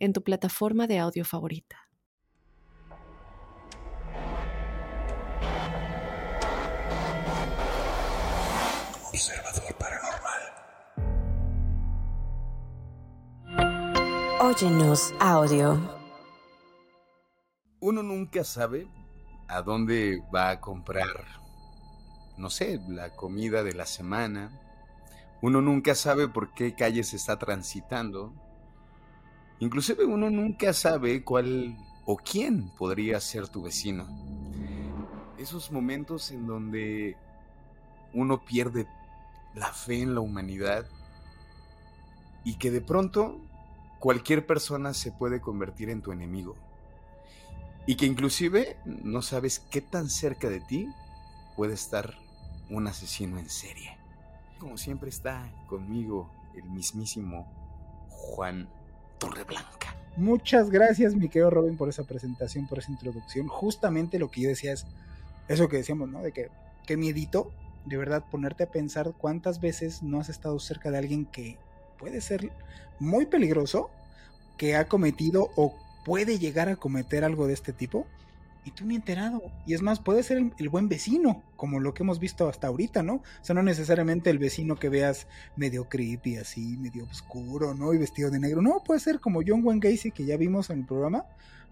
en tu plataforma de audio favorita. Observador Paranormal. Óyenos audio. Uno nunca sabe a dónde va a comprar, no sé, la comida de la semana. Uno nunca sabe por qué calle se está transitando. Inclusive uno nunca sabe cuál o quién podría ser tu vecino. Esos momentos en donde uno pierde la fe en la humanidad y que de pronto cualquier persona se puede convertir en tu enemigo. Y que inclusive no sabes qué tan cerca de ti puede estar un asesino en serie. Como siempre está conmigo el mismísimo Juan Torreblanca. Muchas gracias, mi querido Robin, por esa presentación, por esa introducción. Justamente lo que yo decía es eso que decíamos, ¿no? De que, que miedito, de verdad, ponerte a pensar cuántas veces no has estado cerca de alguien que puede ser muy peligroso, que ha cometido o puede llegar a cometer algo de este tipo y tú ni enterado. Y es más, puede ser el, buen vecino, como lo que hemos visto hasta ahorita, ¿no? O sea, no necesariamente el vecino que veas medio creepy, así, medio oscuro, ¿no? Y vestido de negro. No, puede ser como John Wayne Gacy, que ya vimos en el programa,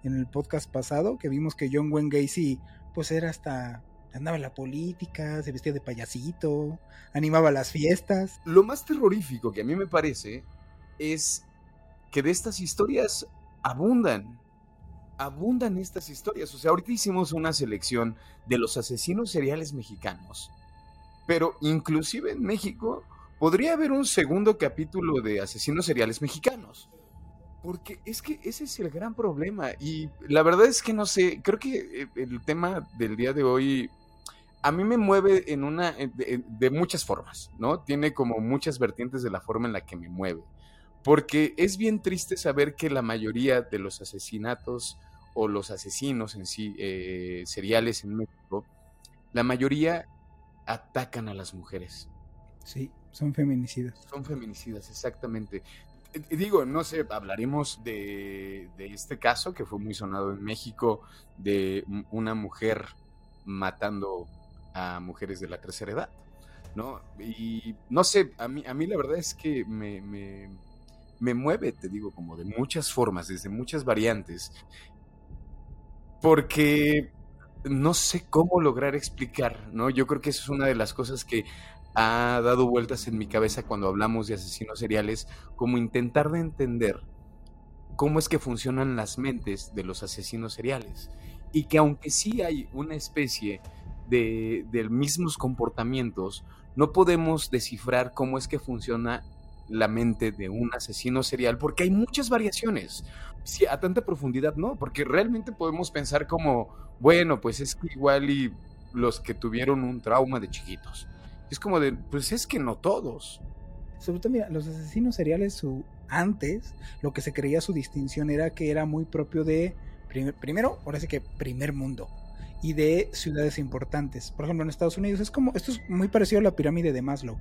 en el podcast pasado, que vimos que John Wayne Gacy, pues era hasta. andaba en la política, se vestía de payasito, animaba las fiestas. Lo más terrorífico que a mí me parece es que de estas historias abundan, abundan estas historias. O sea, ahorita hicimos una selección de los asesinos seriales mexicanos, pero inclusive en México podría haber un segundo capítulo de asesinos seriales mexicanos. Porque es que ese es el gran problema. Y la verdad es que no sé, creo que eh, el tema del día de hoy a mí me mueve en una de, de, muchas formas, ¿no? Tiene como muchas vertientes de la forma en la que me mueve. Porque es bien triste saber que la mayoría de los asesinatos o los asesinos en sí eh, seriales en México, la mayoría atacan a las mujeres. Sí, son feminicidas. Son feminicidas, exactamente. Eh, digo, no sé, hablaremos de, de, este caso que fue muy sonado en México, de una mujer matando a mujeres de la tercera edad, ¿no? Y no sé, a mí, a mí la verdad es que me, me, me mueve, te digo, como de muchas formas, desde muchas variantes, porque no sé cómo lograr explicar, ¿no? Yo creo que eso es una de las cosas que ha dado vueltas en mi cabeza cuando hablamos de asesinos seriales, como intentar de entender cómo es que funcionan las mentes de los asesinos seriales. Y que aunque sí hay una especie de, de mismos comportamientos, no podemos descifrar cómo es que funciona la mente de un asesino serial, porque hay muchas variaciones. Sí, a tanta profundidad no, porque realmente podemos pensar como, bueno, pues es que igual y los que tuvieron un trauma de chiquitos. Es como de, pues es que no todos. Sobre todo, mira, los asesinos seriales su, antes, lo que se creía su distinción era que era muy propio de, primero, ahora sí que primer mundo, y de ciudades importantes. Por ejemplo, en Estados Unidos es como, esto es muy parecido a la pirámide de Maslow.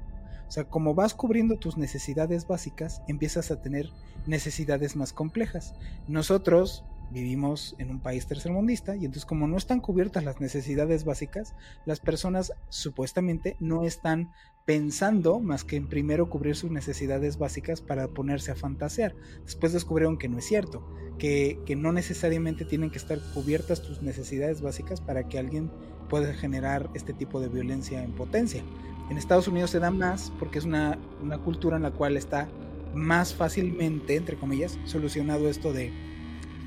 O sea, como vas cubriendo tus necesidades básicas, empiezas a tener necesidades más complejas. Nosotros vivimos en un país tercermundista y entonces como no están cubiertas las necesidades básicas, las personas supuestamente no están pensando más que en primero cubrir sus necesidades básicas para ponerse a fantasear. Después descubrieron que no es cierto, que, que no necesariamente tienen que estar cubiertas tus necesidades básicas para que alguien pueda generar este tipo de violencia en potencia. En Estados Unidos se da más porque es una, una cultura en la cual está más fácilmente, entre comillas, solucionado esto de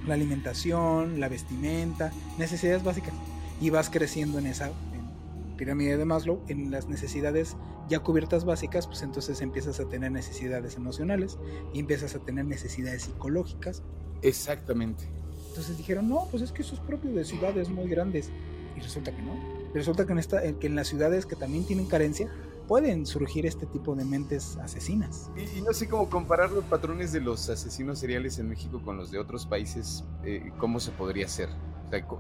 la alimentación, la vestimenta, necesidades básicas. Y vas creciendo en esa pirámide de Maslow, en las necesidades ya cubiertas básicas, pues entonces empiezas a tener necesidades emocionales y empiezas a tener necesidades psicológicas. Exactamente. Entonces dijeron, no, pues es que eso es propio de ciudades muy grandes. Y resulta que no. Resulta que en, esta, que en las ciudades que también tienen carencia, pueden surgir este tipo de mentes asesinas. Y, no sé cómo comparar los patrones de los asesinos seriales en México con los de otros países, eh, ¿cómo se podría hacer?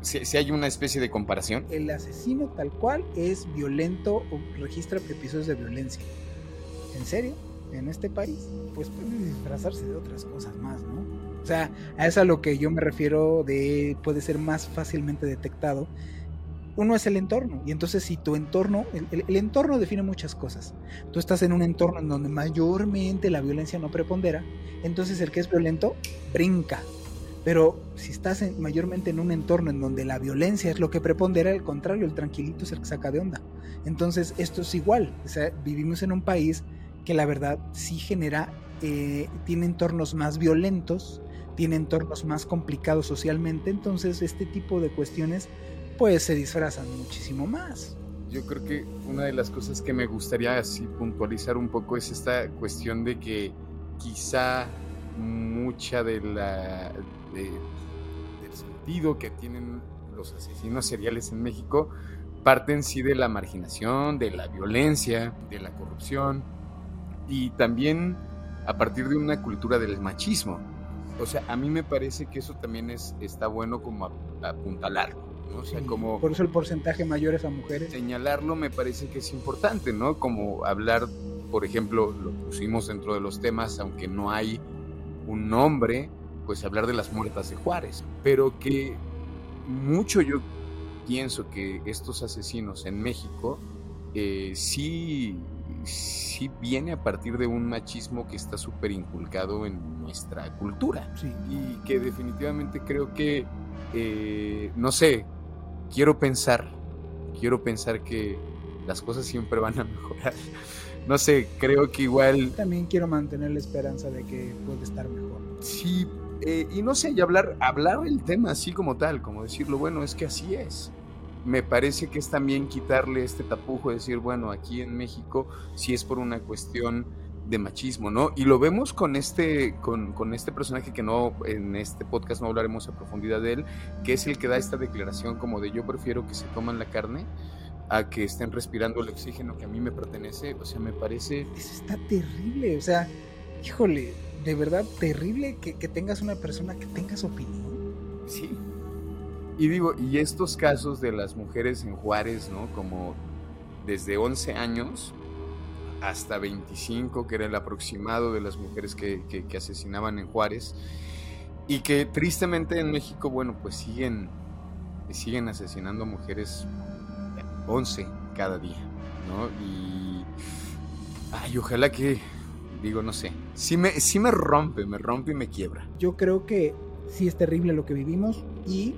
si, hay una especie de comparación. El asesino tal cual es violento o registra episodios de violencia. ¿En serio? ¿En este país? Pues puede disfrazarse de otras cosas más, ¿no? O sea, a eso a lo que yo me refiero de puede ser más fácilmente detectado. Uno es el entorno, y entonces si tu entorno, el, entorno define muchas cosas. Tú estás en un entorno en donde mayormente la violencia no prepondera, entonces el que es violento brinca. Pero si estás mayormente en un entorno en donde la violencia es lo que prepondera, al contrario, el tranquilito es el que saca de onda. Entonces esto es igual, o sea, vivimos en un país que la verdad sí genera, eh, tiene entornos más violentos, tiene entornos más complicados socialmente, entonces este tipo de cuestiones pues se disfrazan muchísimo más. Yo creo que una de las cosas que me gustaría así puntualizar un poco es esta cuestión de que quizá mucha de la del sentido que tienen los asesinos seriales en México parten sí de la marginación, de la violencia, de la corrupción y también a partir de una cultura del machismo o sea, a mí me parece que eso también es, está bueno como apuntalarlo. ¿No? O sea, como por eso el porcentaje mayor es a mujeres. Señalarlo me parece que es importante, ¿no? Como hablar, por ejemplo, lo pusimos dentro de los temas, aunque no hay un nombre, pues hablar de las muertas de Juárez. Pero que mucho yo pienso que estos asesinos en México eh, sí sí viene a partir de un machismo que está súper inculcado en nuestra cultura. Y que definitivamente creo que, eh, no sé, quiero pensar, quiero pensar que las cosas siempre van a mejorar. No sé, creo que igual... También quiero mantener la esperanza de que puede estar mejor. Sí, eh, y no sé, y hablar, hablar el tema así como tal, como decirlo, bueno, es que así es me parece que es también quitarle este tapujo, decir, bueno, aquí en México si es por una cuestión de machismo, ¿no? Y lo vemos con este, con, con, este personaje que no, en este podcast no hablaremos a profundidad de él, que es el que da esta declaración como de yo prefiero que se toman la carne a que estén respirando el oxígeno que a mí me pertenece, o sea, me parece... Eso está terrible, o sea, híjole, de verdad terrible que, que tengas una persona que tenga su opinión. Sí, y digo, y estos casos de las mujeres en Juárez, ¿no? Como desde 11 años hasta 25, que era el aproximado de las mujeres que, asesinaban en Juárez, y que tristemente en México, bueno, pues siguen, siguen asesinando mujeres 11 cada día, ¿no? Y, ay, ojalá que, digo, no sé, sí me, sí me rompe, me rompe y me quiebra. Yo creo que sí es terrible lo que vivimos y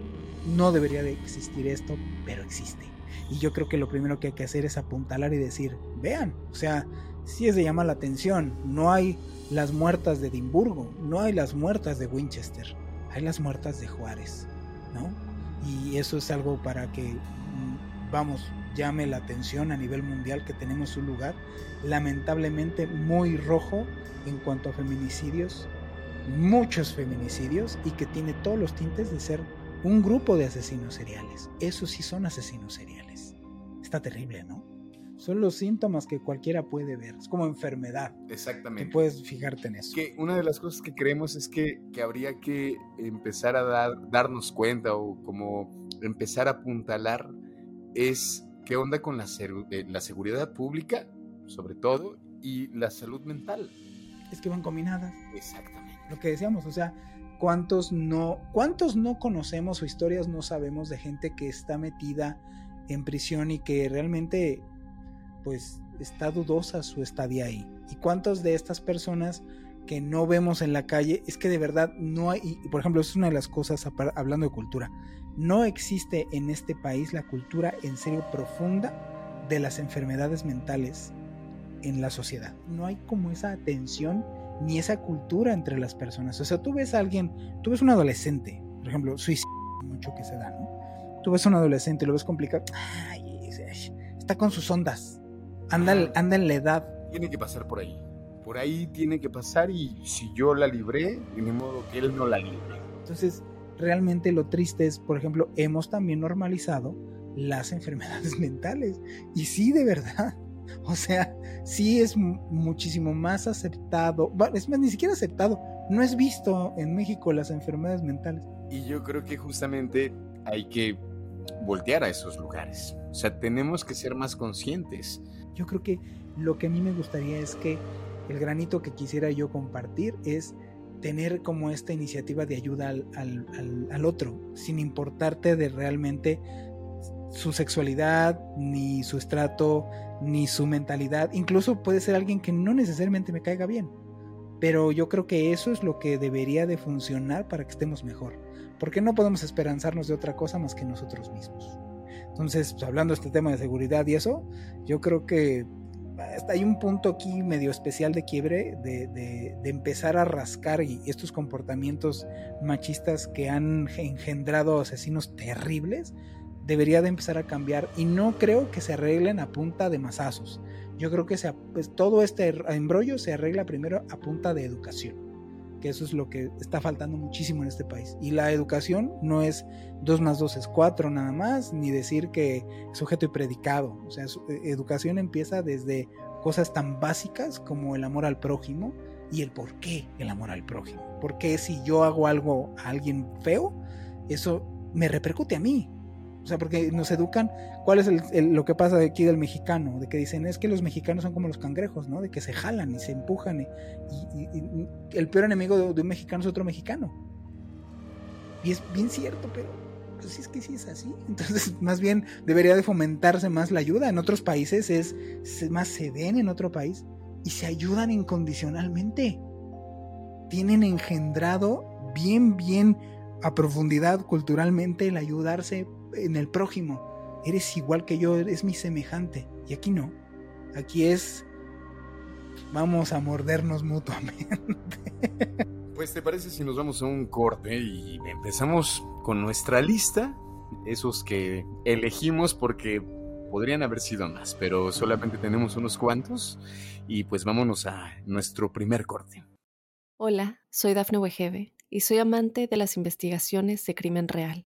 no debería de existir esto, pero existe. Y yo creo que lo primero que hay que hacer es apuntalar y decir, vean, o sea, si es de llamar la atención, no hay las muertas de Edimburgo, no hay las muertas de Winchester, hay las muertas de Juárez, ¿no? Y eso es algo para que, mm, vamos, llame la atención a nivel mundial que tenemos un lugar lamentablemente muy rojo en cuanto a feminicidios, muchos feminicidios y que tiene todos los tintes de ser un grupo de asesinos seriales. Esos sí son asesinos seriales. Está terrible, ¿no? Son los síntomas que cualquiera puede ver. Es como enfermedad. Exactamente. Que puedes fijarte en eso. Que una de las cosas que creemos es que, habría que empezar a dar, darnos cuenta o como empezar a apuntalar es qué onda con la, eh, la seguridad pública, sobre todo, y la salud mental. Es que van combinadas. Exactamente. Lo que decíamos, o sea, ¿Cuántos no, cuántos no conocemos o historias no sabemos de gente que está metida en prisión y que realmente pues está dudosa su estadía ahí? ¿Y cuántas de estas personas que no vemos en la calle es que de verdad no hay, y por ejemplo, es una de las cosas hablando de cultura, no existe en este país la cultura en serio profunda de las enfermedades mentales en la sociedad. No hay como esa atención ni esa cultura entre las personas. O sea, tú ves a alguien, tú ves un adolescente, por ejemplo, suicidio, mucho que se da, ¿no? Tú ves a un adolescente, lo ves complicado, ay, está con sus ondas, anda, anda en la edad. Tiene que pasar por ahí. Por ahí tiene que pasar y si yo la libré, de modo que él no la libre. Entonces, realmente lo triste es, por ejemplo, hemos también normalizado las enfermedades mentales. Y sí, de verdad. O sea, sí es muchísimo más aceptado. Es más, ni siquiera aceptado. No es visto en México las enfermedades mentales. Y yo creo que justamente hay que voltear a esos lugares. O sea, tenemos que ser más conscientes. Yo creo que lo que a mí me gustaría es que el granito que quisiera yo compartir es tener como esta iniciativa de ayuda al, otro, sin importarte de realmente su sexualidad, ni su estrato, ni su mentalidad. Incluso puede ser alguien que no necesariamente me caiga bien. Pero yo creo que eso es lo que debería de funcionar para que estemos mejor. Porque no podemos esperanzarnos de otra cosa más que nosotros mismos. Entonces, pues, hablando de este tema de seguridad y eso, yo creo que hay un punto aquí medio especial de quiebre de, empezar a rascar y estos comportamientos machistas que han engendrado asesinos terribles debería de empezar a cambiar y no creo que se arreglen a punta de masazos. Yo creo que pues, todo este embrollo se arregla primero a punta de educación que eso es lo que está faltando muchísimo en este país. Y la educación no es 2 más 2 es 4 nada más, ni decir que sujeto y predicado. O sea, e, educación empieza desde cosas tan básicas como el amor al prójimo y el por qué el amor al prójimo. Porque si yo hago algo a alguien feo, eso me repercute a mí. O sea, porque nos educan, ¿cuál es lo que pasa aquí del mexicano? De que dicen, es que los mexicanos son como los cangrejos, ¿no? De que se jalan y se empujan. Y, el peor enemigo de, un mexicano es otro mexicano. Y es bien cierto, pero pues es que sí es así. Entonces, más bien debería de fomentarse más la ayuda. En otros países es, más se ven en otro país y se ayudan incondicionalmente. Tienen engendrado bien, bien a profundidad culturalmente el ayudarse en el prójimo. Eres igual que yo, eres mi semejante. Y aquí no. Aquí es vamos a mordernos mutuamente. Pues te parece si nos vamos a un corte y empezamos con nuestra lista, esos que elegimos porque podrían haber sido más, pero solamente tenemos unos cuantos y pues vámonos a nuestro primer corte. Hola, soy Dafne Wegebe y soy amante de las investigaciones de crimen real.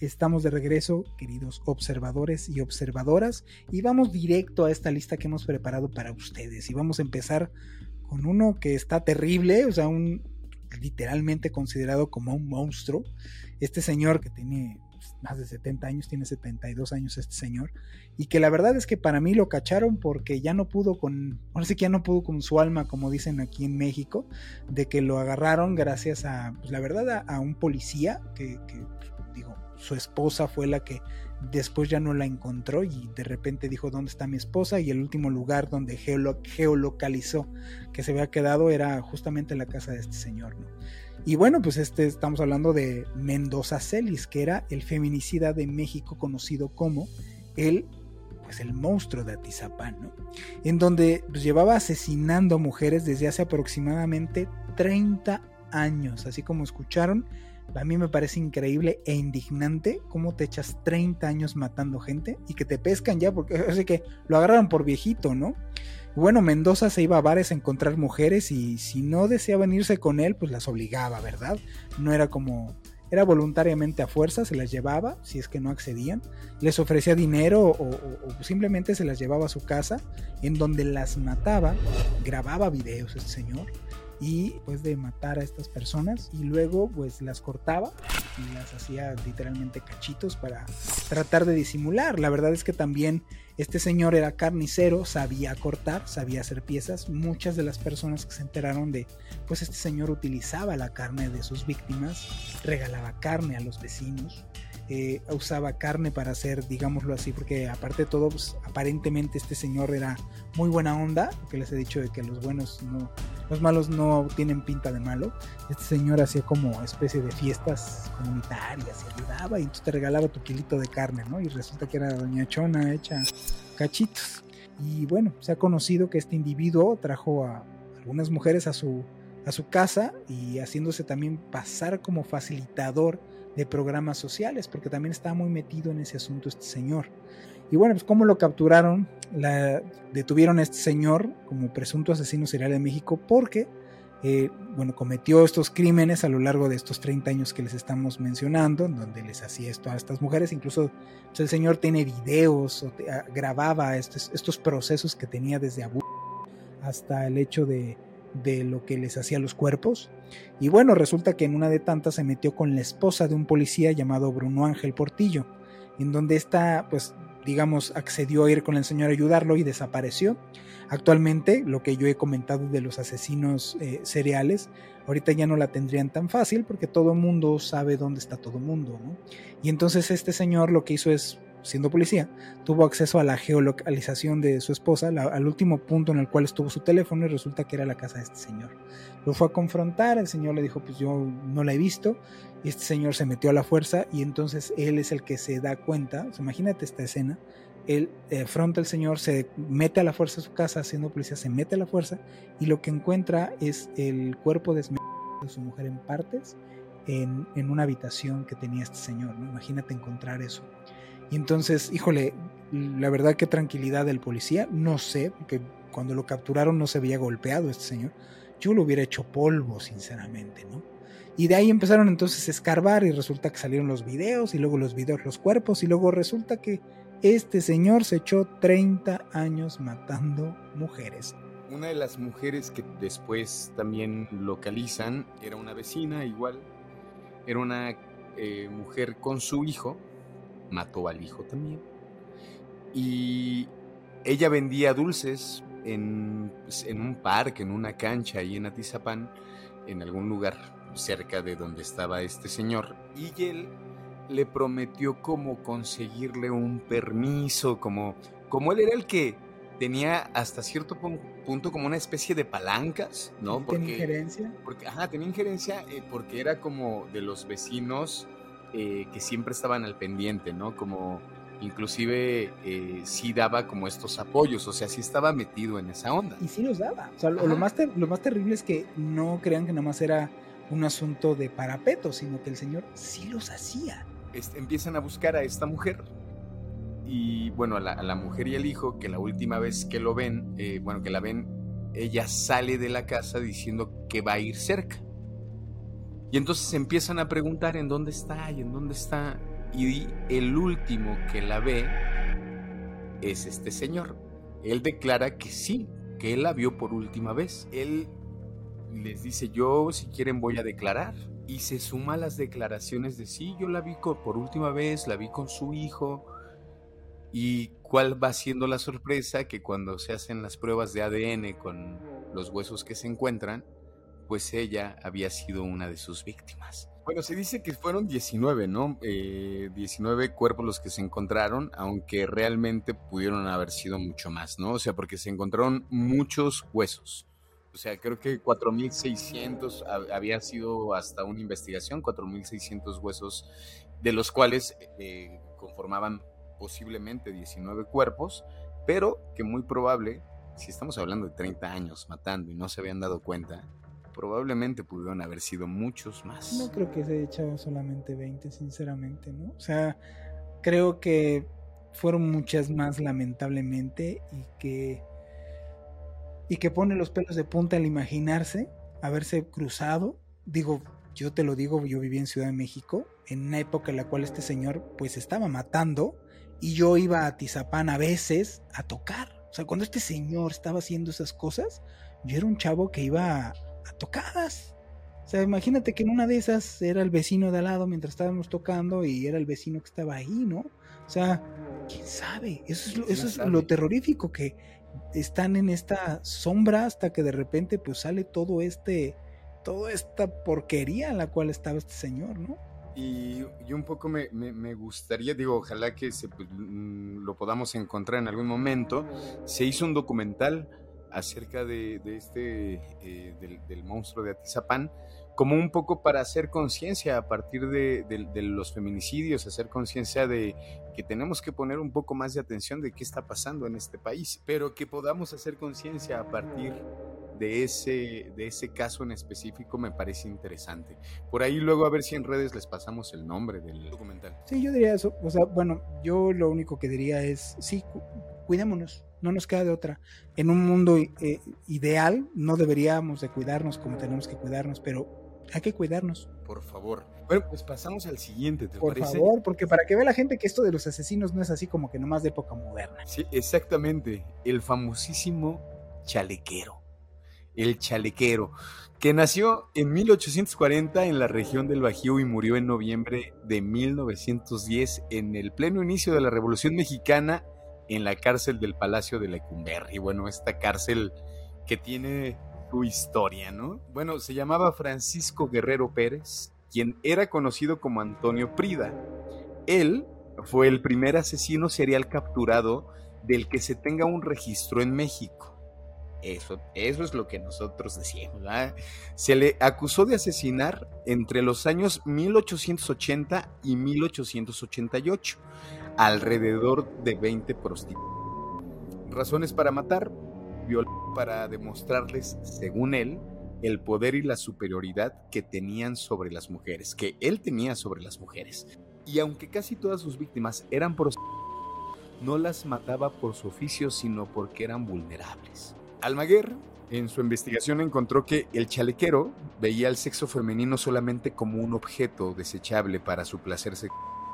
Estamos de regreso, queridos observadores y observadoras, y vamos directo a esta lista que hemos preparado para ustedes. Y vamos a empezar con uno que está terrible, o sea, un literalmente considerado como un monstruo. Este señor que tiene pues, más de 70 años, tiene 72 años este señor, y que la verdad es que para mí lo cacharon porque ya no pudo con, ahora sí que ya no pudo con su alma, como dicen aquí en México, de que lo agarraron gracias a, pues la verdad, a, un policía que, que digo, su esposa fue la que después ya no la encontró y de repente dijo dónde está mi esposa y el último lugar donde geolocalizó que se había quedado era justamente la casa de este señor. ¿no? Y bueno, pues este estamos hablando de Mendoza Celis, que era el feminicida de México conocido como el pues el monstruo de Atizapán, ¿no? En donde pues, llevaba asesinando mujeres desde hace aproximadamente 30 años, así como escucharon, a mí me parece increíble e indignante cómo te echas 30 años matando gente y que te pescan ya, porque así que lo agarraron por viejito, ¿no? Bueno, Mendoza se iba a bares a encontrar mujeres y si no deseaban irse con él, pues las obligaba, ¿verdad? No era como era voluntariamente a fuerza, se las llevaba, si es que no accedían, les ofrecía dinero o, o, simplemente se las llevaba a su casa, en donde las mataba, grababa videos este señor, y después de matar a estas personas y luego pues las cortaba y las hacía literalmente cachitos para tratar de disimular. La verdad es que también este señor era carnicero, sabía cortar, sabía hacer piezas. Muchas de las personas que se enteraron de pues este señor utilizaba la carne de sus víctimas, regalaba carne a los vecinos eh, usaba carne para hacer, digámoslo así, porque aparte de todo, pues, aparentemente este señor era muy buena onda, que les he dicho de que los buenos no, los malos no tienen pinta de malo. Este señor hacía como especie de fiestas comunitarias y ayudaba y entonces te regalaba tu kilito de carne, ¿no? Y resulta que era doña Chona hecha cachitos. Y bueno, se ha conocido que este individuo trajo a algunas mujeres a su, a su casa y haciéndose también pasar como facilitador de programas sociales, porque también estaba muy metido en ese asunto este señor. Y bueno, pues cómo lo capturaron, la, detuvieron a este señor como presunto asesino serial en México porque, eh, bueno, cometió estos crímenes a lo largo de estos 30 años que les estamos mencionando, en donde les hacía esto a estas mujeres. Incluso pues, el señor tiene videos, o te, grababa estos, estos procesos que tenía desde abuso hasta el hecho de, de lo que les hacía los cuerpos. Y bueno, resulta que en una de tantas se metió con la esposa de un policía llamado Bruno Ángel Portillo, en donde está, pues, digamos, accedió a ir con el señor a ayudarlo y desapareció. Actualmente, lo que yo he comentado de los asesinos eh, seriales, ahorita ya no la tendrían tan fácil porque todo mundo sabe dónde está todo mundo. Y entonces este señor lo que hizo es siendo policía, tuvo acceso a la geolocalización de su esposa, al último punto en el cual estuvo su teléfono y resulta que era la casa de este señor. Lo fue a confrontar, el señor le dijo, pues yo no la he visto, y este señor se metió a la fuerza y entonces él es el que se da cuenta, imagínate esta escena, él eh, afronta el señor, se mete a la fuerza a su casa, siendo policía, se mete a la fuerza y lo que encuentra es el cuerpo de su mujer en partes en, en, una habitación que tenía este señor, ¿no? Imagínate encontrar eso. Y entonces, híjole, la verdad que tranquilidad del policía, no sé, porque cuando lo capturaron no se había golpeado este señor. Yo lo hubiera hecho polvo, sinceramente, ¿no? Y de ahí empezaron entonces a escarbar y resulta que salieron los videos y luego los videos los cuerpos y luego resulta que este señor se echó 30 años matando mujeres. Una de las mujeres que después también localizan era una vecina igual, era una eh, mujer con su hijo mató al hijo también. Y ella vendía dulces en, pues, en, un parque, en una cancha ahí en Atizapán, en algún lugar cerca de donde estaba este señor. Y él le prometió como conseguirle un permiso, como, como él era el que tenía hasta cierto punto como una especie de palancas, ¿no? Porque, ¿Tenía injerencia? Porque, ajá, tenía injerencia eh, porque era como de los vecinos eh, que siempre estaban al pendiente, ¿no? Como inclusive eh, sí daba como estos apoyos, o sea, sí estaba metido en esa onda. Y sí los daba. O sea, lo, más lo más terrible es que no crean que nada más era un asunto de parapeto, sino que el señor sí los hacía. Este, empiezan a buscar a esta mujer. Y bueno, a la, a la, mujer y el hijo, que la última vez que lo ven, eh, bueno, que la ven, ella sale de la casa diciendo que va a ir cerca. Y entonces empiezan a preguntar en dónde está y en dónde está. Y el último que la ve es este señor. Él declara que sí, que él la vio por última vez. Él les dice, yo si quieren voy a declarar. Y se suma a las declaraciones de sí, yo la vi por última vez, la vi con su hijo. ¿Y cuál va siendo la sorpresa? Que cuando se hacen las pruebas de ADN con los huesos que se encuentran, pues ella había sido una de sus víctimas. Bueno, se dice que fueron 19, ¿no? Eh, 19 cuerpos los que se encontraron, aunque realmente pudieron haber sido mucho más, ¿no? O sea, porque se encontraron muchos huesos. O sea, creo que 4.600 había sido hasta una investigación, 4.600 huesos, de los cuales eh, conformaban posiblemente 19 cuerpos, pero que muy probable, si estamos hablando de 30 años matando y no se habían dado cuenta, probablemente pudieron haber sido muchos más. No creo que se haya echado solamente 20, sinceramente, ¿no? O sea, creo que fueron muchas más lamentablemente y que y que pone los pelos de punta al imaginarse haberse cruzado. Digo, yo te lo digo, yo viví en Ciudad de México en una época en la cual este señor pues estaba matando y yo iba a Tizapán a veces a tocar. O sea, cuando este señor estaba haciendo esas cosas, yo era un chavo que iba a tocadas. O sea, imagínate que en una de esas era el vecino de al lado mientras estábamos tocando y era el vecino que estaba ahí, ¿no? O sea, quién sabe. Eso es, lo, eso es lo terrorífico, que están en esta sombra hasta que de repente pues sale todo este, toda esta porquería en la cual estaba este señor, ¿no? Y, un poco me, gustaría, digo, ojalá que se, pues, mm, lo podamos encontrar en algún momento. Se hizo un documental acerca de, este, eh, del, monstruo de Atizapán, como un poco para hacer conciencia a partir de, los feminicidios, hacer conciencia de que tenemos que poner un poco más de atención de qué está pasando en este país, pero que podamos hacer conciencia a partir de ese, de ese caso en específico me parece interesante. Por ahí luego a ver si en redes les pasamos el nombre del documental. Sí, yo diría eso. O sea, bueno, yo lo único que diría es, sí, cuidémonos, no nos queda de otra. En un mundo eh, ideal no deberíamos de cuidarnos como tenemos que cuidarnos, pero hay que cuidarnos. Por favor. Bueno, pues pasamos al siguiente, ¿te Por favor, porque para que vea la gente que esto de los asesinos no es así como que nomás de época moderna. Sí, exactamente. El famosísimo chalequero. El chalequero, que nació en 1840 en la región del Bajío y murió en noviembre de 1910 en el pleno inicio de la Revolución Mexicana en la cárcel del Palacio de Lecumberri. Bueno, esta cárcel que tiene su historia, ¿no? Bueno, se llamaba Francisco Guerrero Pérez, quien era conocido como Antonio Prida. Él fue el primer asesino serial capturado del que se tenga un registro en México. Eso, eso es lo que nosotros decíamos. Se le acusó de asesinar entre los años 1880 y 1888 alrededor de 20 prostitutas. Razones para matar, violar para demostrarles, según él, el poder y la superioridad que tenían sobre las mujeres, que él tenía sobre las mujeres. Y aunque casi todas sus víctimas eran prostitutas, no las mataba por su oficio, sino porque eran vulnerables. Almaguer, en su investigación, encontró que el chalequero veía al sexo femenino solamente como un objeto desechable para su placer sexual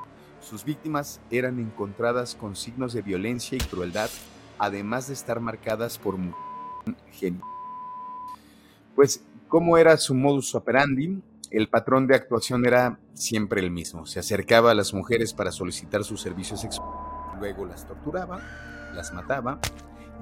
sus víctimas eran encontradas con signos de violencia y crueldad, además de estar marcadas por genio. Pues, ¿cómo era su modus operandi? El patrón de actuación era siempre el mismo. Se acercaba a las mujeres para solicitar sus servicios sexuales, luego las torturaba, las mataba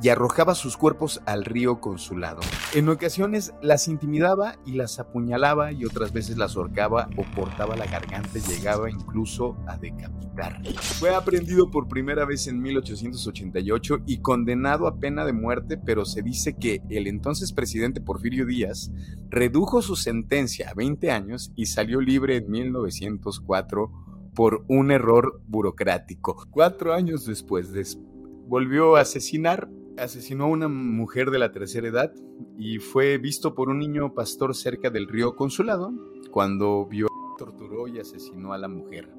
y arrojaba sus cuerpos al río con su lado. En ocasiones las intimidaba y las apuñalaba y otras veces las ahorcaba o portaba la garganta y llegaba incluso a decapitar. Fue aprendido por primera vez en 1888 y condenado a pena de muerte, pero se dice que el entonces presidente Porfirio Díaz redujo su sentencia a 20 años y salió libre en 1904 por un error burocrático. Cuatro años después, volvió a asesinar asesinó a una mujer de la tercera edad y fue visto por un niño pastor cerca del río Consulado cuando vio, torturó y asesinó a la mujer.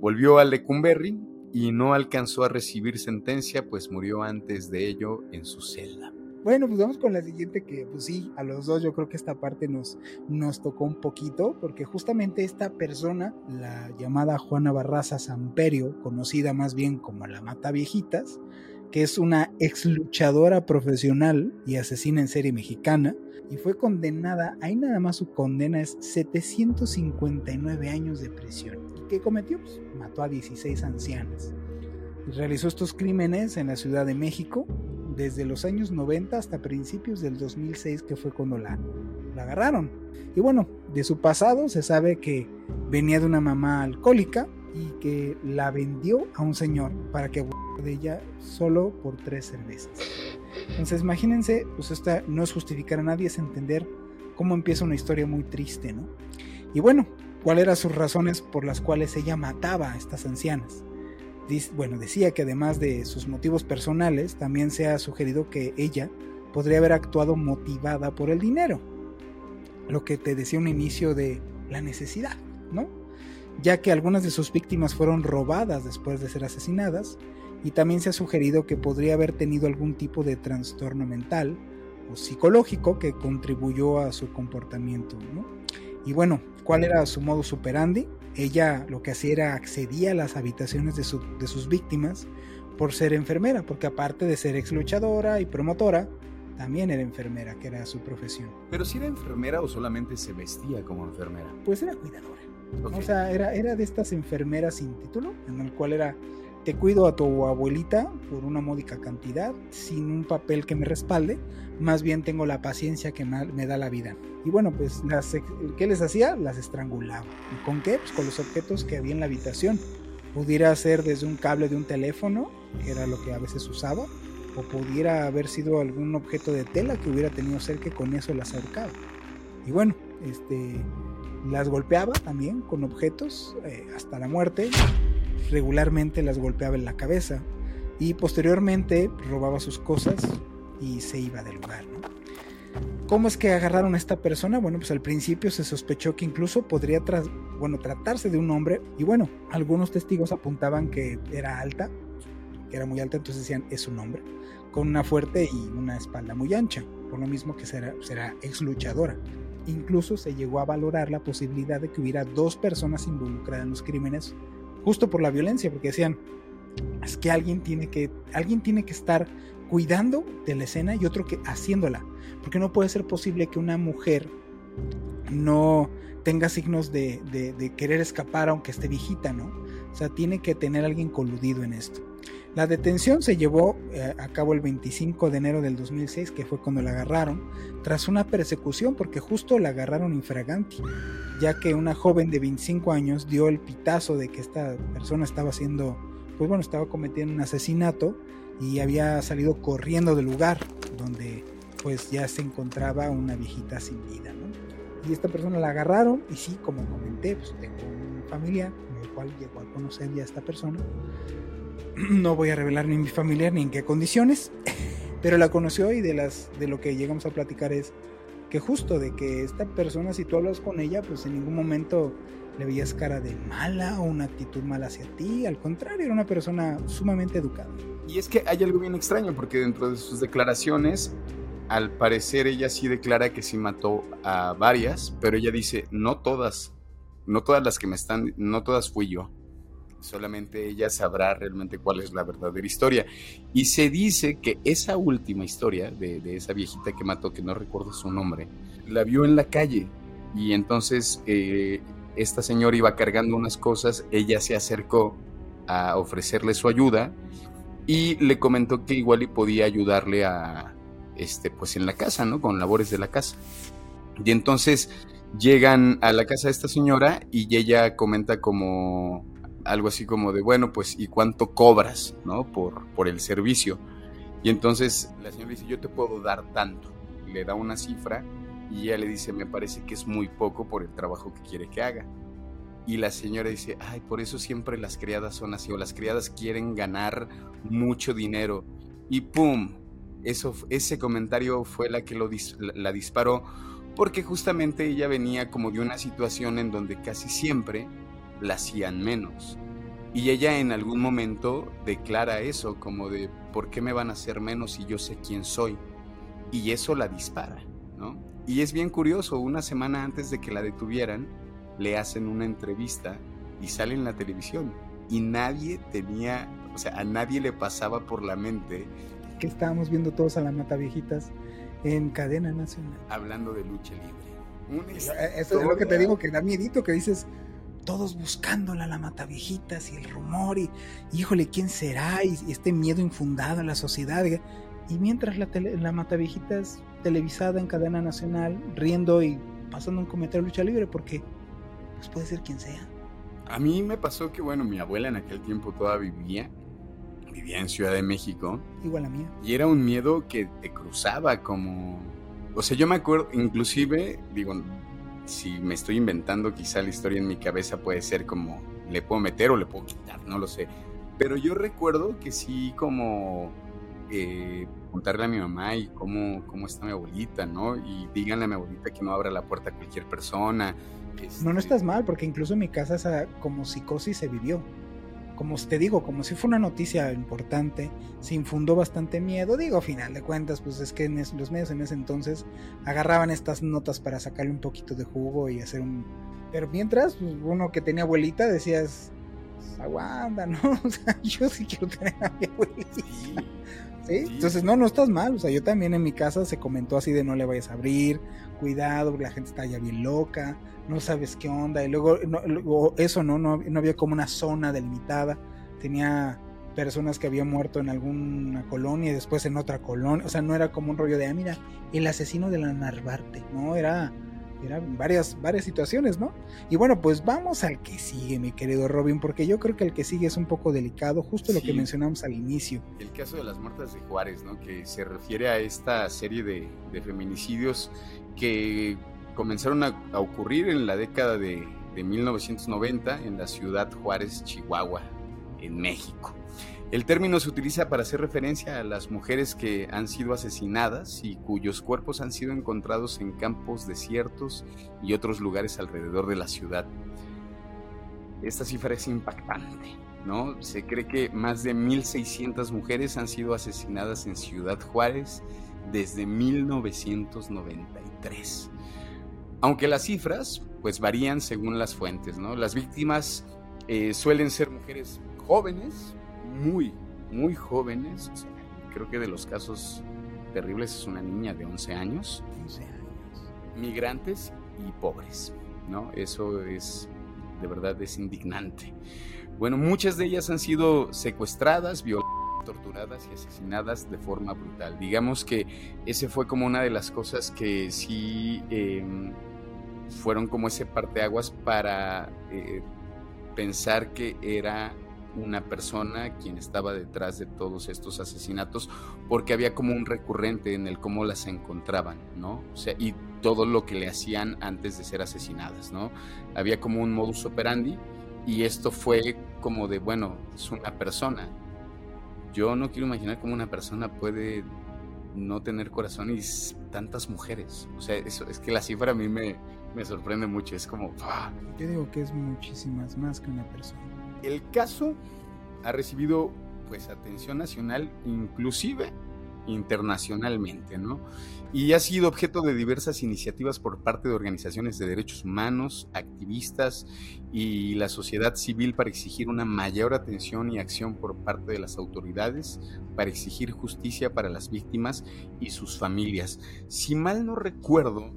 Volvió a Lecumberri y no alcanzó a recibir sentencia, pues murió antes de ello en su celda. Bueno, pues vamos con la siguiente que, pues sí, a los dos yo creo que esta parte nos, nos tocó un poquito, porque justamente esta persona, la llamada Juana Barraza Samperio, conocida más bien como la Mata Viejitas, que es una ex luchadora profesional y asesina en serie mexicana, y fue condenada, ahí nada más su condena es 759 años de prisión. ¿Y qué cometió? Pues, mató a 16 ancianas. Realizó estos crímenes en la Ciudad de México desde los años 90 hasta principios del 2006, que fue cuando la, la agarraron. Y bueno, de su pasado se sabe que venía de una mamá alcohólica y que la vendió a un señor para que de ella solo por tres cervezas. Entonces imagínense, pues esta no es justificar a nadie, es entender cómo empieza una historia muy triste, ¿no? Y bueno, ¿cuáles eran sus razones por las cuales ella mataba a estas ancianas? bueno, decía que además de sus motivos personales, también se ha sugerido que ella podría haber actuado motivada por el dinero, lo que te decía un inicio de la necesidad, ¿no? Ya que algunas de sus víctimas fueron robadas después de ser asesinadas, y también se ha sugerido que podría haber tenido algún tipo de trastorno mental o psicológico que contribuyó a su comportamiento. Y bueno, ¿cuál era su modo superandi? Ella lo que hacía era accedía a las habitaciones de, sus víctimas por ser enfermera, porque aparte de ser ex luchadora y promotora, también era enfermera, que era su profesión. ¿Pero si era enfermera o solamente se vestía como enfermera? Pues era cuidadora. O sea, era, era de estas enfermeras sin título, en el cual era te cuido a tu abuelita por una módica cantidad, sin un papel que me respalde, más bien tengo la paciencia que me da la vida. Y bueno, pues, las, ¿qué les hacía? Las estrangulaba. ¿Y con qué? Pues con los objetos que había en la habitación. Pudiera ser desde un cable de un teléfono, que era lo que a veces usaba, o pudiera haber sido algún objeto de tela que hubiera tenido cerca y con eso las ahorcaba. Y bueno, este, las golpeaba también con objetos eh, hasta la muerte. Regularmente las golpeaba en la cabeza y posteriormente robaba sus cosas y se iba del lugar. ¿Cómo es que agarraron a esta persona? Bueno, pues al principio se sospechó que incluso podría bueno, tratarse de un hombre y bueno, algunos testigos apuntaban que era alta, que era muy alta, entonces decían es un hombre, con una fuerte y una espalda muy ancha, por lo mismo que será, será ex luchadora. Incluso se llegó a valorar la posibilidad de que hubiera dos personas involucradas en los crímenes, justo por la violencia, porque decían, es que alguien tiene que, alguien tiene que estar cuidando de la escena y otro que haciéndola, porque no puede ser posible que una mujer no tenga signos de, de querer escapar aunque esté viejita, ¿no? O sea, tiene que tener alguien coludido en esto. La detención se llevó eh, a cabo el 25 de enero del 2006, que fue cuando la agarraron, tras una persecución porque justo la agarraron infraganti, ya que una joven de 25 años dio el pitazo de que esta persona estaba haciendo, pues bueno, estaba cometiendo un asesinato y había salido corriendo del lugar donde pues ya se encontraba una viejita sin vida, Y esta persona la agarraron y sí, como comenté, pues tengo una familia con el cual llegó a conocer ya a esta persona no voy a revelar ni mi familiar ni en qué condiciones, pero la conoció y de, las, de lo que llegamos a platicar es que justo de que esta persona, si tú hablas con ella, pues en ningún momento le veías cara de mala o una actitud mala hacia ti, al contrario, era una persona sumamente educada. Y es que hay algo bien extraño, porque dentro de sus declaraciones, al parecer ella sí declara que sí mató a varias, pero ella dice, no todas, no todas las que me están, no todas fui yo solamente ella sabrá realmente cuál es la verdadera historia. Y se dice que esa última historia de, esa viejita que mató, que no recuerdo su nombre, la vio en la calle y entonces eh, esta señora iba cargando unas cosas, ella se acercó a ofrecerle su ayuda y le comentó que igual y podía ayudarle a, este, pues en la casa, ¿no? Con labores de la casa. Y entonces llegan a la casa de esta señora y ella comenta como algo así como de, bueno, pues, ¿y cuánto cobras, no? Por, por el servicio. Y entonces la señora dice, yo te puedo dar tanto. Le da una cifra y ella le dice, me parece que es muy poco por el trabajo que quiere que haga. Y la señora dice, ay, por eso siempre las criadas son así, o las criadas quieren ganar mucho dinero. Y ¡pum! Eso, ese comentario fue la que lo la disparó, porque justamente ella venía como de una situación en donde casi siempre la hacían menos. Y ella en algún momento declara eso, como de, ¿por qué me van a hacer menos si yo sé quién soy? Y eso la dispara, ¿no? Y es bien curioso, una semana antes de que la detuvieran, le hacen una entrevista y sale en la televisión. Y nadie tenía, o sea, a nadie le pasaba por la mente. Que estábamos viendo todos a la mata viejitas en cadena nacional. Hablando de lucha libre. Eso es lo que te digo, que da miedito, que dices, todos buscándola, la mataviejitas y el rumor y, híjole, ¿quién será? Y, este miedo infundado en la sociedad. Y mientras la, tele, la mataviejitas televisada en cadena nacional, riendo y pasando un comentario de lucha libre, porque pues puede ser quien sea. A mí me pasó que, bueno, mi abuela en aquel tiempo todavía vivía, vivía en Ciudad de México. Igual a mí. Y era un miedo que te cruzaba como... O sea, yo me acuerdo, inclusive, digo, si me estoy inventando quizá la historia en mi cabeza puede ser como le puedo meter o le puedo quitar, no lo sé. Pero yo recuerdo que sí como eh, contarle a mi mamá y cómo, cómo está mi abuelita, ¿no? Y díganle a mi abuelita que no abra la puerta a cualquier persona. No, no estás mal, porque incluso en mi casa esa como psicosis se vivió como te digo, como si fue una noticia importante, se infundó bastante miedo. Digo, a final de cuentas, pues es que en los medios en ese entonces agarraban estas notas para sacarle un poquito de jugo y hacer un. Pero mientras, pues, uno que tenía abuelita decías, aguanta, ¿no? O sea, yo sí quiero tener a mi abuelita. ¿Sí? Entonces, no, no estás mal. O sea, yo también en mi casa se comentó así de no le vayas a abrir, cuidado, la gente está ya bien loca no sabes qué onda, y luego, eso no, no, había como una zona delimitada, tenía personas que habían muerto en alguna colonia y después en otra colonia. O sea, no era como un rollo de, ah, mira, el asesino de la Narvarte, ¿no? Era, eran varias, varias situaciones, ¿no? Y bueno, pues vamos al que sigue, mi querido Robin, porque yo creo que el que sigue es un poco delicado, justo lo que mencionamos al inicio. El caso de las muertas de Juárez, ¿no? Que se refiere a esta serie de, feminicidios que comenzaron a, ocurrir en la década de, de 1990 en la ciudad Juárez, Chihuahua, en México. El término se utiliza para hacer referencia a las mujeres que han sido asesinadas y cuyos cuerpos han sido encontrados en campos desiertos y otros lugares alrededor de la ciudad. Esta cifra es impactante, ¿no? Se cree que más de 1.600 mujeres han sido asesinadas en Ciudad Juárez desde 1993. Aunque las cifras, pues varían según las fuentes, ¿no? Las víctimas eh, suelen ser mujeres jóvenes, muy, muy jóvenes. creo que de los casos terribles es una niña de 11 años. 11 años. Migrantes y pobres, ¿no? Eso es, de verdad, es indignante. Bueno, muchas de ellas han sido secuestradas, violadas torturadas y asesinadas de forma brutal. Digamos que ese fue como una de las cosas que sí em, fueron como ese parteaguas para eh, pensar que era una persona quien estaba detrás de todos estos asesinatos, porque había como un recurrente en el cómo las encontraban, ¿no? O sea, y todo lo que le hacían antes de ser asesinadas, ¿no? Había como un modus operandi y esto fue como de, bueno, es una persona. Yo no quiero imaginar cómo una persona puede no tener corazón y tantas mujeres. O sea, eso, es que la cifra a mí me, me sorprende mucho. Es como... Yo digo que es muchísimas más que una persona el caso ha recibido pues atención nacional, inclusive internacionalmente, ¿no? Y ha sido objeto de diversas iniciativas por parte de organizaciones de derechos humanos, activistas y la sociedad civil para exigir una mayor atención y acción por parte de las autoridades, para exigir justicia para las víctimas y sus familias. Si mal no recuerdo,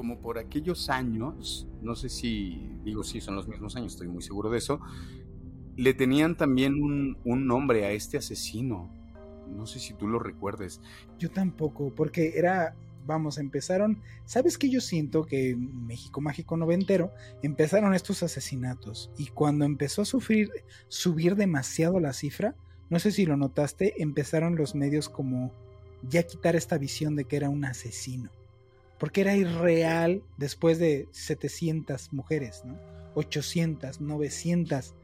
como por aquellos años, no sé si digo sí, son los mismos años, estoy muy seguro de eso, le tenían también un, nombre a este asesino. No sé si tú lo recuerdes. Yo tampoco, porque era, vamos, empezaron, ¿sabes qué yo siento que México Mágico Noventero empezaron estos asesinatos y cuando empezó a sufrir, subir demasiado la cifra, no sé si lo notaste, empezaron los medios como ya quitar esta visión de que era un asesino porque era irreal después de 700 mujeres, ¿no? 800, 900.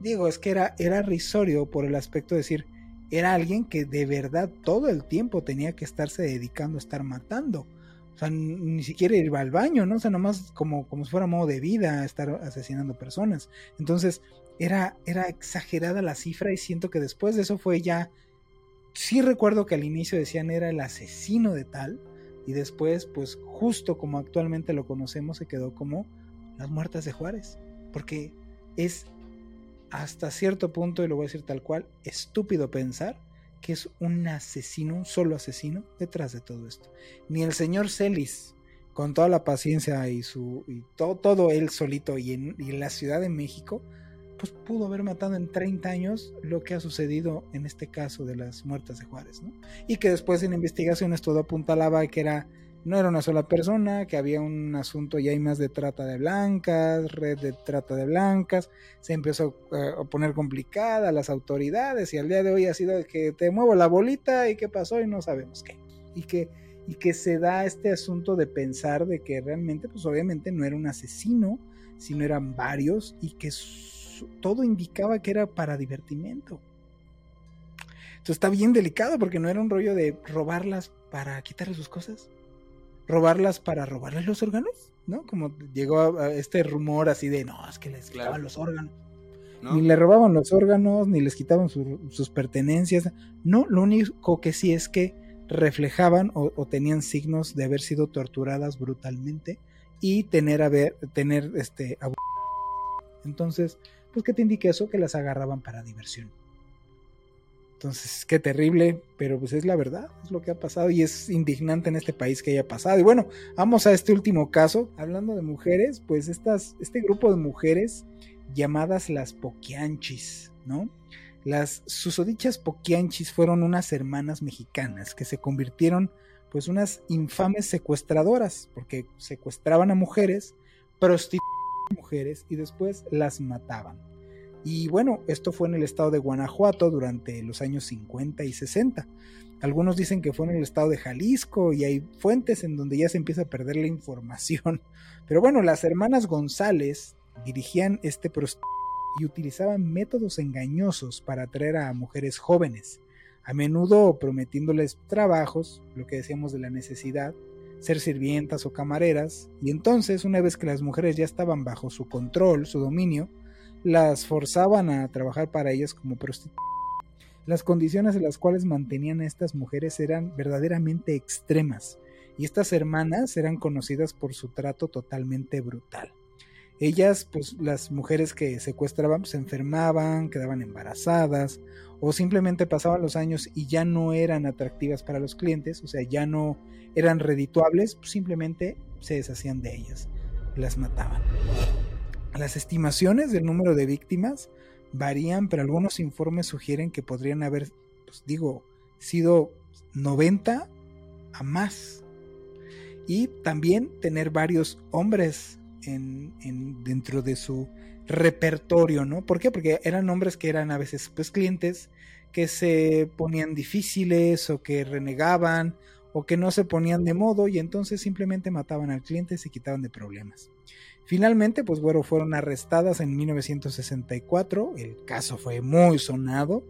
Digo, es que era, era risorio por el aspecto de decir, era alguien que de verdad todo el tiempo tenía que estarse dedicando a estar matando. O sea, ni siquiera iba al baño, ¿no? O sea, nomás como, como si fuera modo de vida estar asesinando personas. Entonces, era, era exagerada la cifra y siento que después de eso fue ya... Sí recuerdo que al inicio decían era el asesino de tal, y después, pues justo como actualmente lo conocemos, se quedó como las muertas de Juárez, porque es hasta cierto punto, y lo voy a decir tal cual, estúpido pensar que es un asesino, un solo asesino detrás de todo esto. Ni el señor Celis, con toda la paciencia y su y todo, él solito y en, y la Ciudad de México, pues pudo haber matado en 30 años lo que ha sucedido en este caso de las muertas de Juárez, ¿no? Y que después en investigaciones todo apuntalaba que era no era una sola persona, que había un asunto ya hay más de trata de blancas, red de trata de blancas, se empezó eh, a poner complicada las autoridades y al día de hoy ha sido que te muevo la bolita y qué pasó y no sabemos qué. Y que, y que se da este asunto de pensar de que realmente, pues obviamente no era un asesino, sino eran varios y que todo indicaba que era para divertimento. Entonces está bien delicado porque no era un rollo de robarlas para quitarle sus cosas, robarlas para robarles los órganos, ¿no? Como llegó a, este rumor así de, no, es que les quitaban los órganos. Ni le robaban los órganos, ni les quitaban sus pertenencias. No, lo único que sí es que reflejaban o, tenían signos de haber sido torturadas brutalmente y tener, haber, tener este, entonces, pues que te indique eso, que las agarraban para diversión. Entonces, qué terrible, pero pues es la verdad, es lo que ha pasado y es indignante en este país que haya pasado. Y bueno, vamos a este último caso, hablando de mujeres, pues estas, este grupo de mujeres llamadas las poquianchis, ¿no? Las susodichas poquianchis fueron unas hermanas mexicanas que se convirtieron pues unas infames secuestradoras, porque secuestraban a mujeres, prostituían mujeres y después las mataban. Y bueno, esto fue en el estado de Guanajuato durante los años 50 y 60. Algunos dicen que fue en el estado de Jalisco y hay fuentes en donde ya se empieza a perder la información. Pero bueno, las hermanas González dirigían este y utilizaban métodos engañosos para atraer a mujeres jóvenes a menudo prometiéndoles trabajos, lo que decíamos de la necesidad, ser sirvientas o camareras, y entonces, una vez que las mujeres ya estaban bajo su control, su dominio, las forzaban a trabajar para ellas como prostitutas. Las condiciones en las cuales mantenían a estas mujeres eran verdaderamente extremas, y estas hermanas eran conocidas por su trato totalmente brutal. Ellas, pues las mujeres que secuestraban, se enfermaban, quedaban embarazadas o simplemente pasaban los años y ya no eran atractivas para los clientes, o sea, ya no eran redituables, pues simplemente se deshacían de ellas, las mataban. Las estimaciones del número de víctimas varían, pero algunos informes sugieren que podrían haber, pues digo, sido 90 a más. Y también tener varios hombres en, en, dentro de su repertorio, ¿no? ¿Por qué? Porque eran hombres que eran a veces pues clientes que se ponían difíciles o que renegaban o que no se ponían de modo y entonces simplemente mataban al cliente y se quitaban de problemas. Finalmente, pues bueno, fueron arrestadas en 1964, el caso fue muy sonado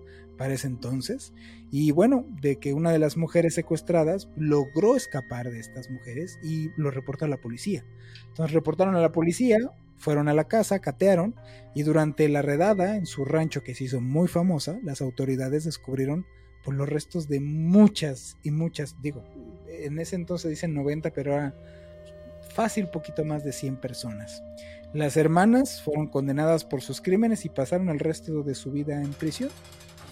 ese entonces, y bueno, de que una de las mujeres secuestradas logró escapar de estas mujeres y lo reportó a la policía. Entonces reportaron a la policía, fueron a la casa, catearon y durante la redada en su rancho que se hizo muy famosa, las autoridades descubrieron por pues, los restos de muchas y muchas, digo, en ese entonces dicen 90, pero era fácil poquito más de 100 personas. Las hermanas fueron condenadas por sus crímenes y pasaron el resto de su vida en prisión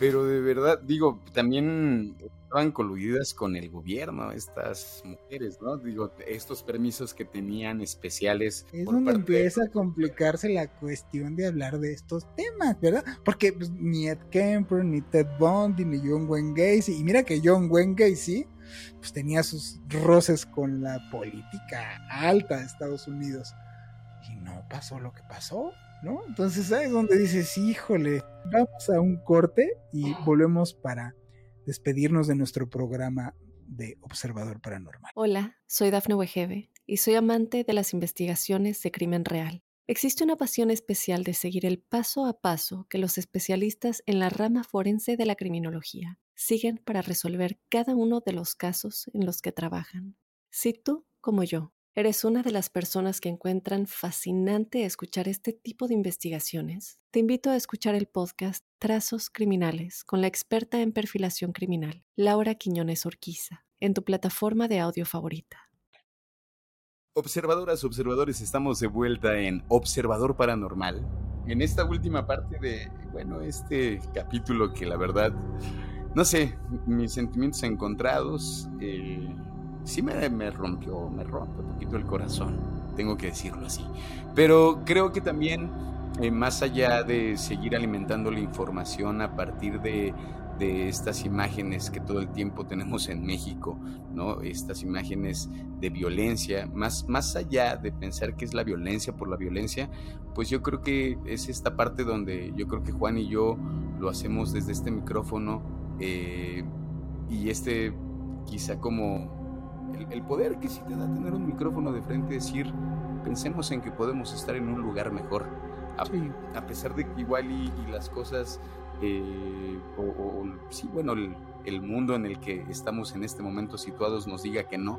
pero de verdad, digo, también estaban coludidas con el gobierno estas mujeres, ¿no? Digo, estos permisos que tenían especiales. Es donde empieza a complicarse la cuestión de hablar de estos temas, ¿verdad? Porque pues, ni Ed Kemper, ni Ted Bundy, ni John Wayne Gacy, y mira que John Wayne Gacy pues tenía sus roces con la política alta de Estados Unidos. Y no pasó lo que pasó. ¿No? Entonces ahí es donde dices, híjole, vamos a un corte y volvemos para despedirnos de nuestro programa de Observador Paranormal. Hola, soy Dafne Wegebe y soy amante de las investigaciones de crimen real. Existe una pasión especial de seguir el paso a paso que los especialistas en la rama forense de la criminología siguen para resolver cada uno de los casos en los que trabajan. Si tú, como yo, ¿Eres una de las personas que encuentran fascinante escuchar este tipo de investigaciones? Te invito a escuchar el podcast Trazos Criminales con la experta en perfilación criminal, Laura Quiñones Orquiza, en tu plataforma de audio favorita. Observadoras, observadores, estamos de vuelta en Observador Paranormal. En esta última parte de, bueno, este capítulo que la verdad, no sé, mis sentimientos encontrados. Sí me, rompió, me rompe un poquito el corazón, tengo que decirlo así. Pero creo que también, eh, más allá de seguir alimentando la información a partir de, estas imágenes que todo el tiempo tenemos en México, ¿no? Estas imágenes de violencia, más, más allá de pensar que es la violencia por la violencia, pues yo creo que es esta parte donde yo creo que Juan y yo lo hacemos desde este micrófono eh, y este quizá como el, poder que sí te da tener un micrófono de frente, decir, pensemos en que podemos estar en un lugar mejor, a, pesar de que igual y, las cosas, eh, o, sí, bueno, el, mundo en el que estamos en este momento situados nos diga que no,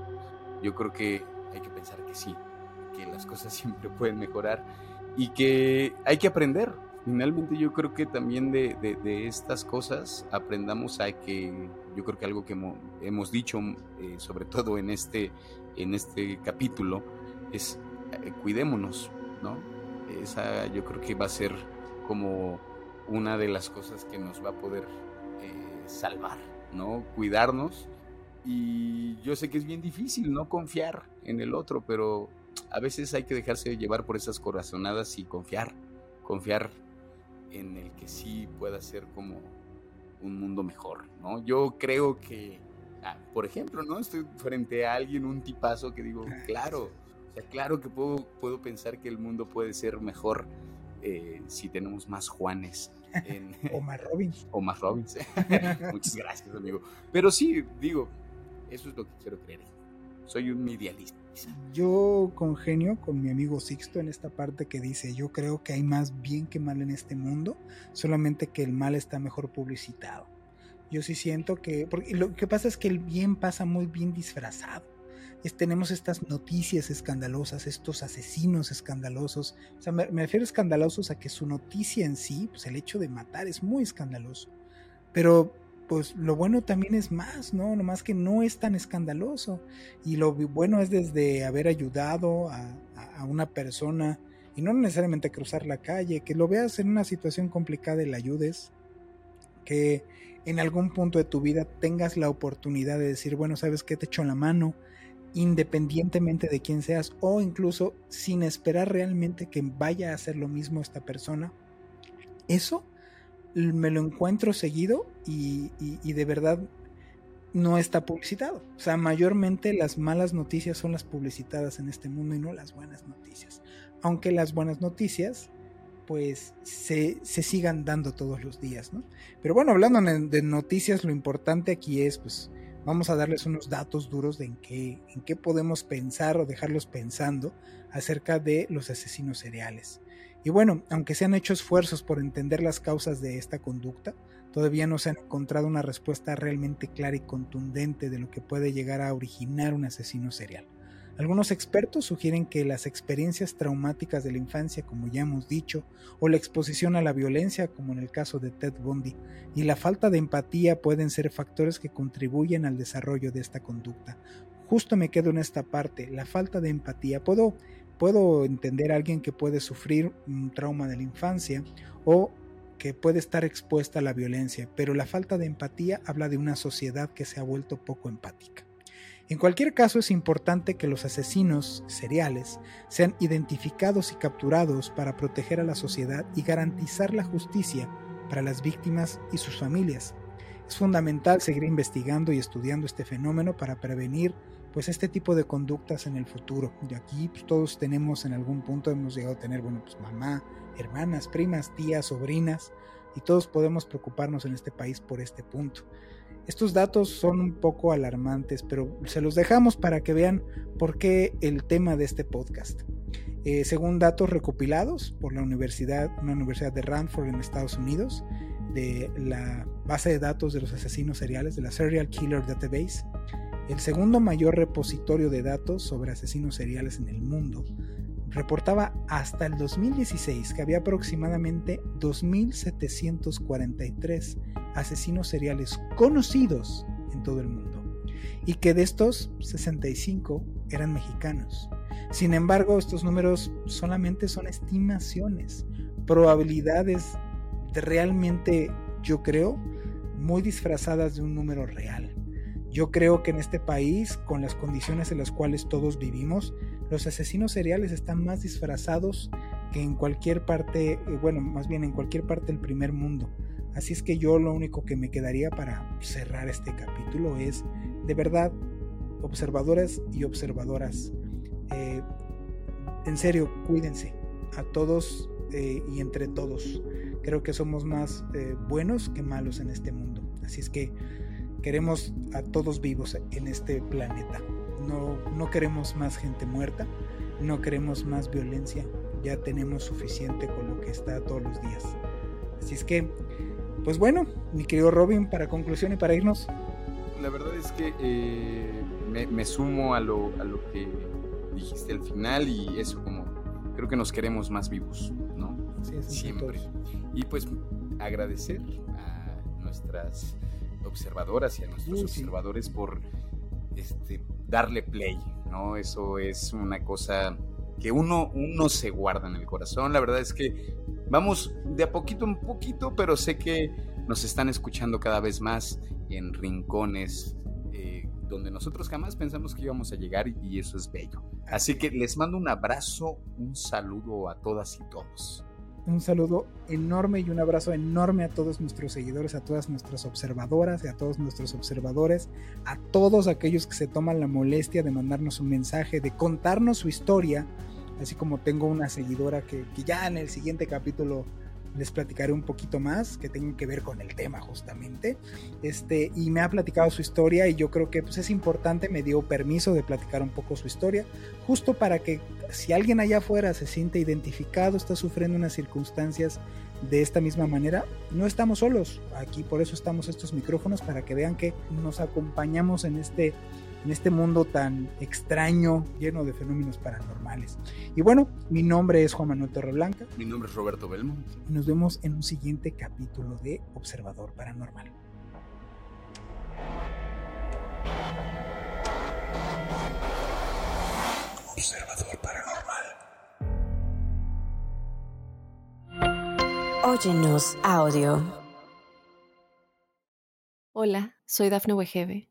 yo creo que hay que pensar que sí, que las cosas siempre pueden mejorar y que hay que aprender. Finalmente yo creo que también de, de estas cosas aprendamos a que yo creo que algo que hemos dicho, eh, sobre todo en este, en este capítulo, es eh, cuidémonos, ¿no? Esa yo creo que va a ser como una de las cosas que nos va a poder eh, salvar, ¿no? Cuidarnos. Y yo sé que es bien difícil no confiar en el otro, pero a veces hay que dejarse llevar por esas corazonadas y confiar, confiar en el que sí pueda ser como un mundo mejor, ¿no? Yo creo que, ah, por ejemplo, ¿no? Estoy frente a alguien, un tipazo que digo, claro, o sea, claro que puedo, puedo pensar que el mundo puede ser mejor eh, si tenemos más Juanes. o más Robins. O más Robins. Muchas gracias, amigo. Pero sí, digo, eso es lo que quiero creer. Soy un idealista. Yo congenio con mi amigo Sixto en esta parte que dice, yo creo que hay más bien que mal en este mundo, solamente que el mal está mejor publicitado. Yo sí siento que, porque lo que pasa es que el bien pasa muy bien disfrazado. tenemos estas noticias escandalosas, estos asesinos escandalosos. O sea, me, refiero escandalosos a que su noticia en sí, pues el hecho de matar es muy escandaloso. Pero pues lo bueno también es más, ¿no? Nomás que no es tan escandaloso. Y lo bueno es desde haber ayudado a, una persona, y no necesariamente cruzar la calle, que lo veas en una situación complicada y le ayudes, que en algún punto de tu vida tengas la oportunidad de decir, bueno, ¿sabes qué? Te echo la mano, independientemente de quién seas, o incluso sin esperar realmente que vaya a hacer lo mismo esta persona. Eso me lo encuentro seguido y, de verdad no está publicitado. O sea, mayormente las malas noticias son las publicitadas en este mundo y no las buenas noticias. Aunque las buenas noticias pues se, sigan dando todos los días, ¿no? Pero bueno, hablando de noticias, lo importante aquí es, pues, vamos a darles unos datos duros de en qué, en qué podemos pensar o dejarlos pensando acerca de los asesinos seriales. Y bueno, aunque se han hecho esfuerzos por entender las causas de esta conducta, todavía no se han encontrado una respuesta realmente clara y contundente de lo que puede llegar a originar un asesino serial. Algunos expertos sugieren que las experiencias traumáticas de la infancia, como ya hemos dicho, o la exposición a la violencia, como en el caso de Ted Bundy, y la falta de empatía pueden ser factores que contribuyen al desarrollo de esta conducta. Justo me quedo en esta parte, la falta de empatía. Puedo puedo entender a alguien que puede sufrir un trauma de la infancia o que puede estar expuesta a la violencia, pero la falta de empatía habla de una sociedad que se ha vuelto poco empática. En cualquier caso es importante que los asesinos seriales sean identificados y capturados para proteger a la sociedad y garantizar la justicia para las víctimas y sus familias. Es fundamental seguir investigando y estudiando este fenómeno para prevenir pues este tipo de conductas en el futuro. De aquí pues, todos tenemos en algún punto hemos llegado a tener, bueno, pues mamá, hermanas, primas, tías, sobrinas, y todos podemos preocuparnos en este país por este punto. Estos datos son un poco alarmantes, pero se los dejamos para que vean por qué el tema de este podcast. Eh, según datos recopilados por la universidad, una universidad de Ranford en Estados Unidos, de la base de datos de los asesinos seriales, de la Serial Killer Database, el segundo mayor repositorio de datos sobre asesinos seriales en el mundo, reportaba hasta el 2016 que había aproximadamente 2.743 asesinos seriales conocidos en todo el mundo y que de estos 65 eran mexicanos. Sin embargo, estos números solamente son estimaciones, probabilidades de realmente, yo creo, muy disfrazadas de un número real. Yo creo que en este país, con las condiciones en las cuales todos vivimos, los asesinos seriales están más disfrazados que en cualquier parte, eh, bueno, más bien en cualquier parte del primer mundo. Así es que yo lo único que me quedaría para cerrar este capítulo es, de verdad, observadoras y observadoras, eh, en serio, cuídense a todos eh, y entre todos. Creo que somos más buenos que malos en este mundo. Así es que Queremos a todos vivos en este planeta. No, no queremos más gente muerta, no queremos más violencia. Ya tenemos suficiente con lo que está todos los días. Así es que, pues bueno, mi querido Robin, para conclusión y para irnos. La verdad es que eh, me, sumo a lo, a lo que dijiste al final y eso como creo que nos queremos más vivos, ¿no? Sí, Siempre. Y pues agradecer a nuestras observadoras y a nuestros observadores por este, darle play, ¿no? Eso es una cosa que uno, uno se guarda en el corazón. La verdad es que vamos de a poquito en poquito, pero sé que nos están escuchando cada vez más en rincones eh, donde nosotros jamás pensamos que íbamos a llegar y eso es bello. Así que les mando un abrazo, un saludo a todas y todos. Un saludo enorme y un abrazo enorme a todos nuestros seguidores, a todas nuestras observadoras y a todos nuestros observadores, a todos aquellos que se toman la molestia de mandarnos un mensaje, de contarnos su historia, así como tengo una seguidora que, que ya en el siguiente capítulo les platicaré un poquito más que tengan que ver con el tema justamente. Este, y me ha platicado su historia y yo creo que pues, es importante, me dio permiso de platicar un poco su historia, justo para que si alguien allá afuera se siente identificado, está sufriendo unas circunstancias de esta misma manera, no estamos solos. Aquí por eso estamos estos micrófonos para que vean que nos acompañamos en este en este mundo tan extraño, lleno de fenómenos paranormales. Y bueno, mi nombre es Juan Manuel Torreblanca. Mi nombre es Roberto Belmont. Y nos vemos en un siguiente capítulo de Observador Paranormal. Observador Paranormal. Óyenos audio. Hola, soy Dafne Wegebe